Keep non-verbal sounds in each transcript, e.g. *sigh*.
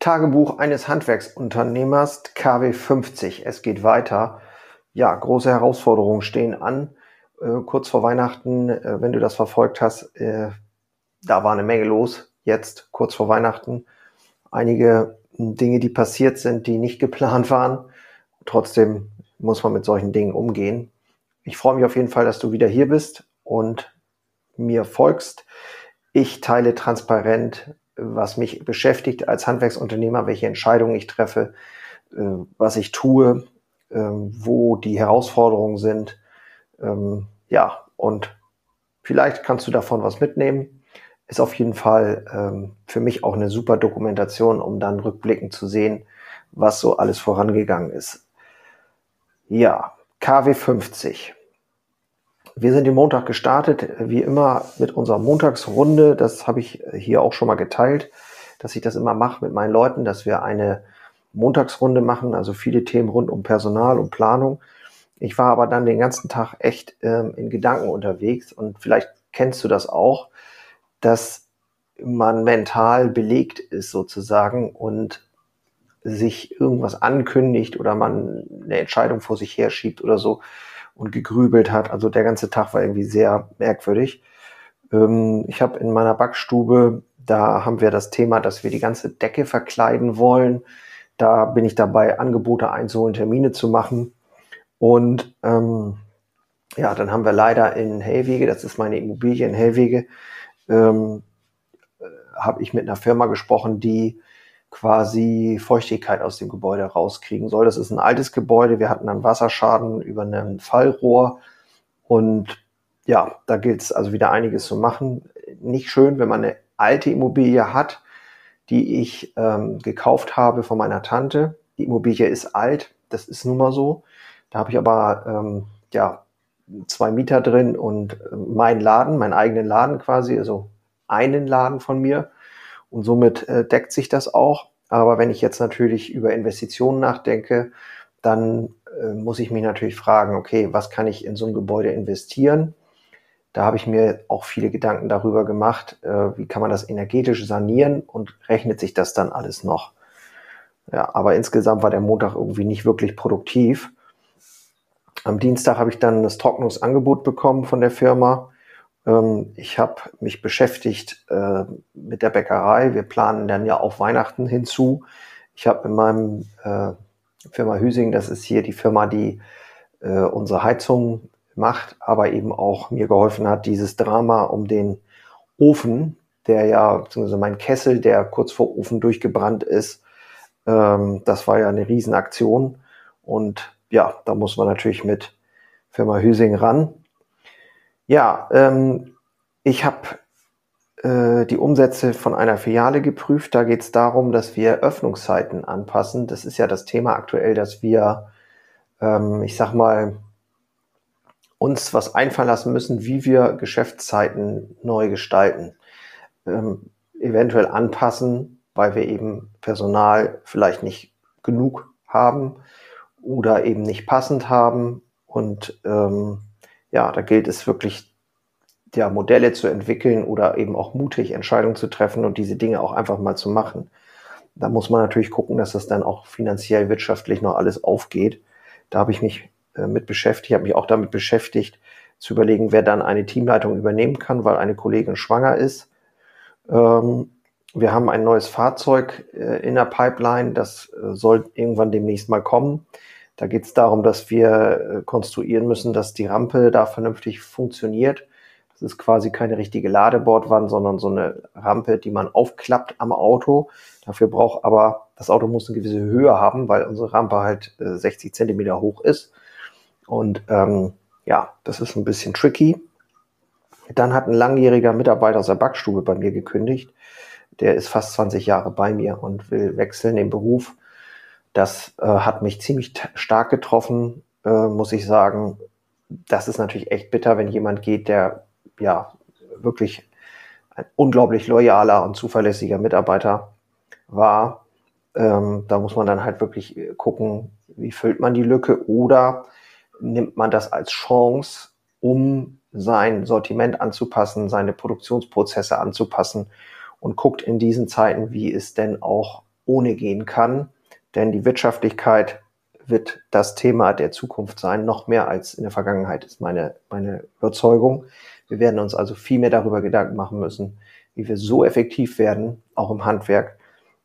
Tagebuch eines Handwerksunternehmers KW 50. Es geht weiter. Ja, große Herausforderungen stehen an. Äh, kurz vor Weihnachten, äh, wenn du das verfolgt hast, äh, da war eine Menge los. Jetzt, kurz vor Weihnachten, einige Dinge, die passiert sind, die nicht *laughs* geplant waren. Trotzdem muss man mit solchen Dingen umgehen. Ich freue mich auf jeden Fall, dass du wieder hier bist und mir folgst. Ich teile transparent was mich beschäftigt als Handwerksunternehmer, welche Entscheidungen ich treffe, äh, was ich tue, äh, wo die Herausforderungen sind. Ähm, ja, und vielleicht kannst du davon was mitnehmen. Ist auf jeden Fall ähm, für mich auch eine super Dokumentation, um dann rückblickend zu sehen, was so alles vorangegangen ist. Ja, KW 50. Wir sind den Montag gestartet, wie immer mit unserer Montagsrunde. Das habe ich hier auch schon mal geteilt, dass ich das immer mache mit meinen Leuten, dass wir eine Montagsrunde machen, also viele Themen rund um Personal und Planung. Ich war aber dann den ganzen Tag echt ähm, in Gedanken unterwegs und vielleicht kennst du das auch, dass man mental belegt ist sozusagen und sich irgendwas ankündigt oder man eine Entscheidung vor sich herschiebt oder so und gegrübelt hat. Also der ganze Tag war irgendwie sehr merkwürdig. Ähm, ich habe in meiner Backstube, da haben wir das Thema, dass wir die ganze Decke verkleiden wollen. Da bin ich dabei, Angebote einzuholen, Termine zu machen. Und ähm, ja, dann haben wir leider in Hellwege, das ist meine Immobilie in Hellwege, ähm, äh, habe ich mit einer Firma gesprochen, die quasi Feuchtigkeit aus dem Gebäude rauskriegen soll. Das ist ein altes Gebäude. Wir hatten einen Wasserschaden über ein Fallrohr. Und ja, da gilt es also wieder einiges zu machen. Nicht schön, wenn man eine alte Immobilie hat, die ich ähm, gekauft habe von meiner Tante. Die Immobilie ist alt, das ist nun mal so. Da habe ich aber ähm, ja zwei Mieter drin und äh, meinen Laden, meinen eigenen Laden quasi, also einen Laden von mir. Und somit äh, deckt sich das auch. Aber wenn ich jetzt natürlich über Investitionen nachdenke, dann äh, muss ich mich natürlich fragen, okay, was kann ich in so ein Gebäude investieren? Da habe ich mir auch viele Gedanken darüber gemacht, äh, wie kann man das energetisch sanieren und rechnet sich das dann alles noch? Ja, aber insgesamt war der Montag irgendwie nicht wirklich produktiv. Am Dienstag habe ich dann das Trocknungsangebot bekommen von der Firma ich habe mich beschäftigt äh, mit der Bäckerei. Wir planen dann ja auch Weihnachten hinzu. Ich habe in meinem äh, Firma Hüsing, das ist hier die Firma, die äh, unsere Heizung macht, aber eben auch mir geholfen hat, dieses Drama um den Ofen, der ja, beziehungsweise mein Kessel, der kurz vor Ofen durchgebrannt ist, ähm, das war ja eine Riesenaktion. Und ja, da muss man natürlich mit Firma Hüsing ran. Ja, ähm, ich habe äh, die Umsätze von einer Filiale geprüft. Da geht es darum, dass wir Öffnungszeiten anpassen. Das ist ja das Thema aktuell, dass wir, ähm, ich sag mal, uns was einfallen lassen müssen, wie wir Geschäftszeiten neu gestalten. Ähm, eventuell anpassen, weil wir eben Personal vielleicht nicht genug haben oder eben nicht passend haben. Und ähm, ja, da gilt es wirklich, ja, Modelle zu entwickeln oder eben auch mutig Entscheidungen zu treffen und diese Dinge auch einfach mal zu machen. Da muss man natürlich gucken, dass das dann auch finanziell, wirtschaftlich noch alles aufgeht. Da habe ich mich äh, mit beschäftigt, habe mich auch damit beschäftigt, zu überlegen, wer dann eine Teamleitung übernehmen kann, weil eine Kollegin schwanger ist. Ähm, wir haben ein neues Fahrzeug äh, in der Pipeline, das äh, soll irgendwann demnächst mal kommen. Da geht es darum, dass wir äh, konstruieren müssen, dass die Rampe da vernünftig funktioniert. Das ist quasi keine richtige Ladebordwand, sondern so eine Rampe, die man aufklappt am Auto. Dafür braucht aber, das Auto muss eine gewisse Höhe haben, weil unsere Rampe halt 60 äh, Zentimeter hoch ist. Und ähm, ja, das ist ein bisschen tricky. Dann hat ein langjähriger Mitarbeiter aus der Backstube bei mir gekündigt. Der ist fast 20 Jahre bei mir und will wechseln den Beruf. Das äh, hat mich ziemlich stark getroffen, äh, muss ich sagen. Das ist natürlich echt bitter, wenn jemand geht, der ja wirklich ein unglaublich loyaler und zuverlässiger Mitarbeiter war. Ähm, da muss man dann halt wirklich gucken, wie füllt man die Lücke oder nimmt man das als Chance, um sein Sortiment anzupassen, seine Produktionsprozesse anzupassen und guckt in diesen Zeiten, wie ist denn auch ohne gehen kann. Denn die Wirtschaftlichkeit wird das Thema der Zukunft sein, noch mehr als in der Vergangenheit ist meine, meine Überzeugung. Wir werden uns also viel mehr darüber Gedanken machen müssen, wie wir so effektiv werden, auch im Handwerk,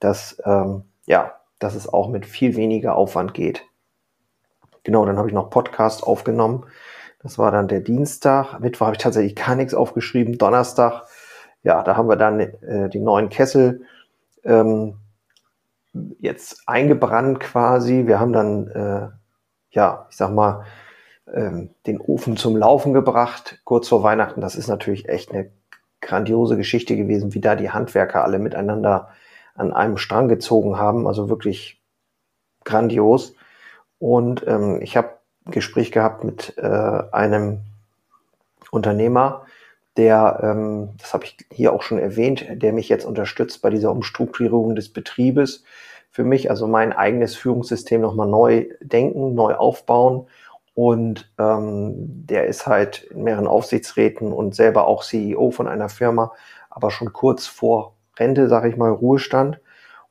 dass, ähm, ja, dass es auch mit viel weniger Aufwand geht. Genau, dann habe ich noch Podcast aufgenommen. Das war dann der Dienstag. Mittwoch habe ich tatsächlich gar nichts aufgeschrieben. Donnerstag, ja, da haben wir dann äh, die neuen Kessel ähm, jetzt eingebrannt quasi. Wir haben dann, äh, ja, ich sag mal, ähm, den Ofen zum Laufen gebracht, kurz vor Weihnachten. Das ist natürlich echt eine grandiose Geschichte gewesen, wie da die Handwerker alle miteinander an einem Strang gezogen haben. Also wirklich grandios. Und ähm, ich habe ein Gespräch gehabt mit äh, einem Unternehmer, der, ähm, das habe ich hier auch schon erwähnt, der mich jetzt unterstützt bei dieser Umstrukturierung des Betriebes. Für mich also mein eigenes Führungssystem nochmal neu denken, neu aufbauen. Und ähm, der ist halt in mehreren Aufsichtsräten und selber auch CEO von einer Firma, aber schon kurz vor Rente, sage ich mal, Ruhestand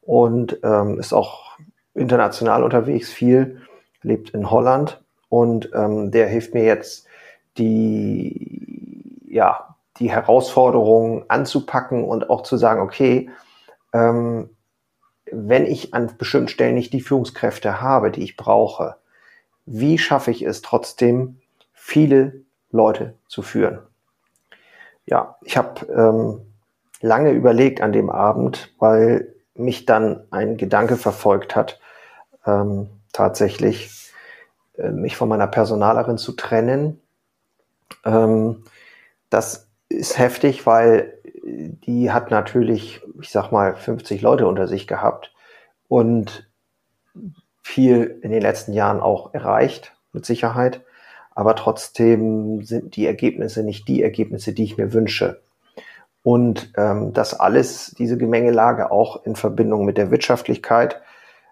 und ähm, ist auch international unterwegs viel lebt in Holland und ähm, der hilft mir jetzt, die, ja, die Herausforderungen anzupacken und auch zu sagen, okay, ähm, wenn ich an bestimmten Stellen nicht die Führungskräfte habe, die ich brauche, wie schaffe ich es trotzdem, viele Leute zu führen? Ja, ich habe ähm, lange überlegt an dem Abend, weil mich dann ein Gedanke verfolgt hat, ähm, tatsächlich äh, mich von meiner Personalerin zu trennen. Ähm, das ist heftig, weil die hat natürlich, ich sag mal, 50 Leute unter sich gehabt und viel in den letzten Jahren auch erreicht, mit Sicherheit. Aber trotzdem sind die Ergebnisse nicht die Ergebnisse, die ich mir wünsche. Und ähm, das alles, diese Gemengelage auch in Verbindung mit der Wirtschaftlichkeit,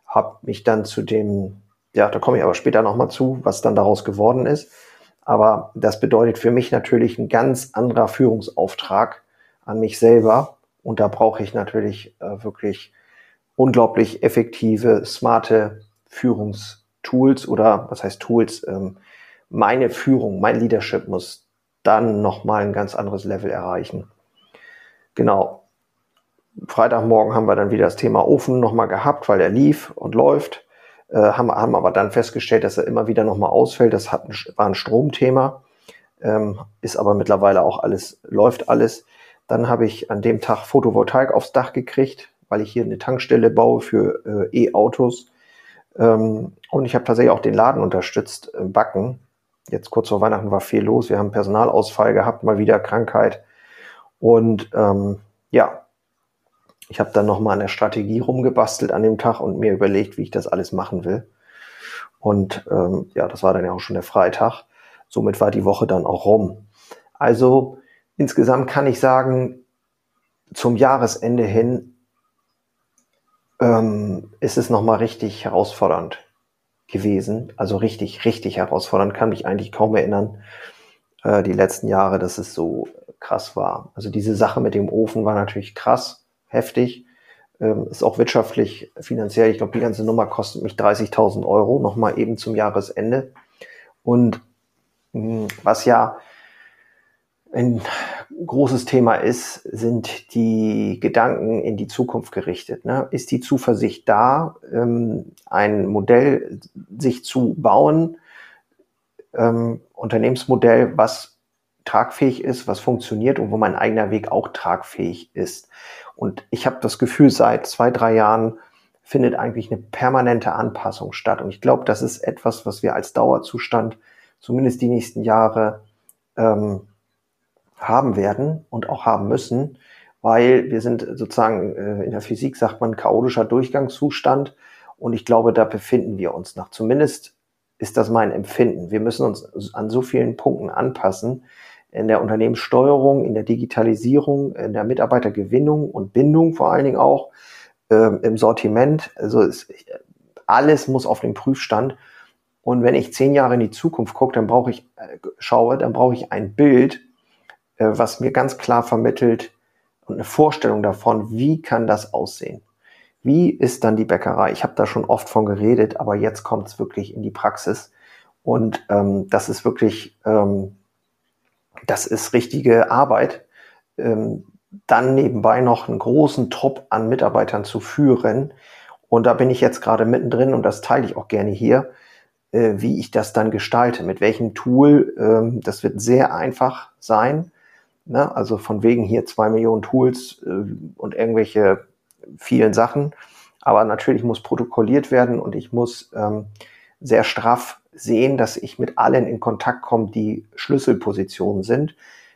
habe mich dann zu dem, ja, da komme ich aber später nochmal zu, was dann daraus geworden ist. Aber das bedeutet für mich natürlich ein ganz anderer Führungsauftrag an mich selber. Und da brauche ich natürlich äh, wirklich unglaublich effektive, smarte Führungstools oder was heißt Tools? Ähm, meine Führung, mein Leadership muss dann nochmal ein ganz anderes Level erreichen. Genau. Freitagmorgen haben wir dann wieder das Thema Ofen nochmal gehabt, weil er lief und läuft. Äh, haben, haben aber dann festgestellt, dass er immer wieder nochmal ausfällt. Das hat ein, war ein Stromthema, ähm, ist aber mittlerweile auch alles, läuft alles. Dann habe ich an dem Tag Photovoltaik aufs Dach gekriegt, weil ich hier eine Tankstelle baue für äh, E-Autos. Ähm, und ich habe tatsächlich auch den Laden unterstützt, äh, Backen. Jetzt kurz vor Weihnachten war viel los. Wir haben Personalausfall gehabt, mal wieder Krankheit. Und ähm, ja, ich habe dann nochmal an der Strategie rumgebastelt an dem Tag und mir überlegt, wie ich das alles machen will. Und ähm, ja, das war dann ja auch schon der Freitag. Somit war die Woche dann auch rum. Also insgesamt kann ich sagen, zum Jahresende hin ähm, ist es nochmal richtig herausfordernd gewesen. Also richtig, richtig herausfordernd. Kann mich eigentlich kaum erinnern, äh, die letzten Jahre, dass es so krass war. Also diese Sache mit dem Ofen war natürlich krass heftig. Ähm, ist auch wirtschaftlich, finanziell. Ich glaube, die ganze Nummer kostet mich 30.000 Euro, nochmal eben zum Jahresende. Und mh, hm, was ja ein großes Thema ist, sind die Gedanken in die Zukunft gerichtet. Ne? Ist die Zuversicht da, ähm, ein Modell sich zu bauen, ähm, Unternehmensmodell, was tragfähig ist, was funktioniert und wo mein eigener Weg auch tragfähig ist. Und ich habe das Gefühl, seit zwei, drei Jahren findet eigentlich eine permanente Anpassung statt. Und ich glaube, das ist etwas, was wir als Dauerzustand zumindest die nächsten Jahre ähm, haben werden und auch haben müssen, weil wir sind sozusagen äh, in der Physik sagt man chaotischer Durchgangszustand und ich glaube, da befinden wir uns noch. Zumindest ist das mein Empfinden. Wir müssen uns an so vielen Punkten anpassen, in der Unternehmenssteuerung, in der Digitalisierung, in der Mitarbeitergewinnung und Bindung vor allen Dingen auch, äh, im Sortiment. Also es, alles muss auf den Prüfstand. Und wenn ich zehn Jahre in die Zukunft gucke, dann brauche ich, äh, schaue, dann brauche ich ein Bild, äh, was mir ganz klar vermittelt und eine Vorstellung davon, wie kann das aussehen? Wie ist dann die Bäckerei? Ich habe da schon oft von geredet, aber jetzt kommt es wirklich in die Praxis. Und ähm, das ist wirklich, ähm, das ist richtige Arbeit. Ähm, dann nebenbei noch einen großen Trupp an Mitarbeitern zu führen. Und da bin ich jetzt gerade mittendrin und das teile ich auch gerne hier, äh, wie ich das dann gestalte, mit welchem Tool. Ähm, das wird sehr einfach sein. Ne? Also von wegen hier zwei Millionen Tools äh, und irgendwelche vielen Sachen. Aber natürlich muss protokolliert werden und ich muss ähm, sehr straff sehen, dass ich mit allen in Kontakt komme, die Schlüsselpositionen sind.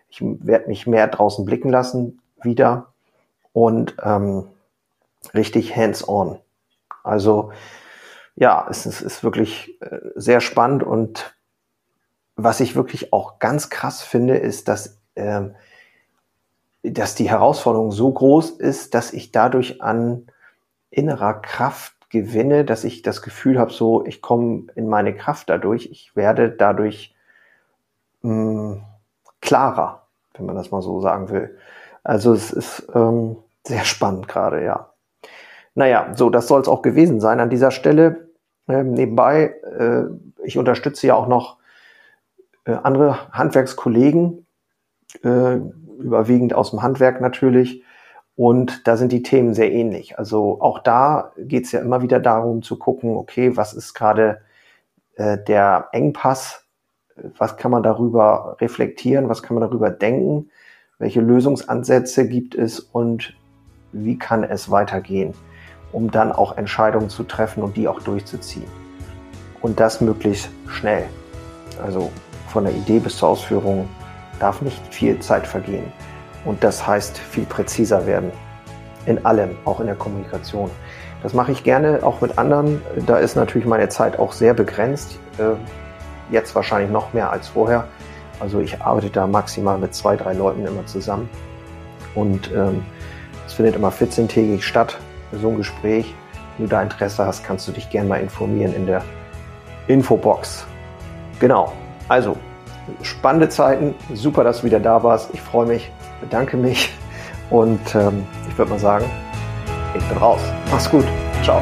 Ich werde mich mehr draußen blicken lassen wieder und ähm, richtig hands-on. Also ja, es ist, ist wirklich äh, sehr spannend und was ich wirklich auch ganz krass finde, ist, dass, äh, dass die Herausforderung so groß ist, dass ich dadurch an innerer Kraft gewinne, dass ich das Gefühl habe, so, ich komme in meine Kraft dadurch, ich werde dadurch mh, hm, klarer, wenn man das mal so sagen will. Also es ist ähm, sehr spannend gerade, ja. Naja, so, das soll es auch gewesen sein an dieser Stelle. Ähm, nebenbei, äh, ich unterstütze ja auch noch äh, andere Handwerkskollegen, äh, überwiegend aus dem Handwerk natürlich. Und da sind die Themen sehr ähnlich. Also auch da geht es ja immer wieder darum zu gucken, okay, was ist gerade äh, der Engpass? Was kann man darüber reflektieren? Was kann man darüber denken? Welche Lösungsansätze gibt es und wie kann es weitergehen, um dann auch Entscheidungen zu treffen und die auch durchzuziehen? Und das möglichst schnell. Also von der Idee bis zur Ausführung darf nicht viel Zeit vergehen. Und das heißt viel präziser werden. In allem, auch in der Kommunikation. Das mache ich gerne auch mit anderen. Da ist natürlich meine Zeit auch sehr begrenzt. Äh, jetzt wahrscheinlich noch mehr als vorher. Also ich arbeite da maximal mit zwei, drei Leuten immer zusammen. Und ähm, es findet immer 14-tägig statt, so ein Gespräch. Wenn du da Interesse hast, kannst du dich gerne mal informieren in der Infobox. Genau. Also, spannende Zeiten. Super, dass du wieder da warst. Ich freue mich bedanke mich und ähm, ich würde mal sagen, ich bin raus. Mach's gut. Ciao.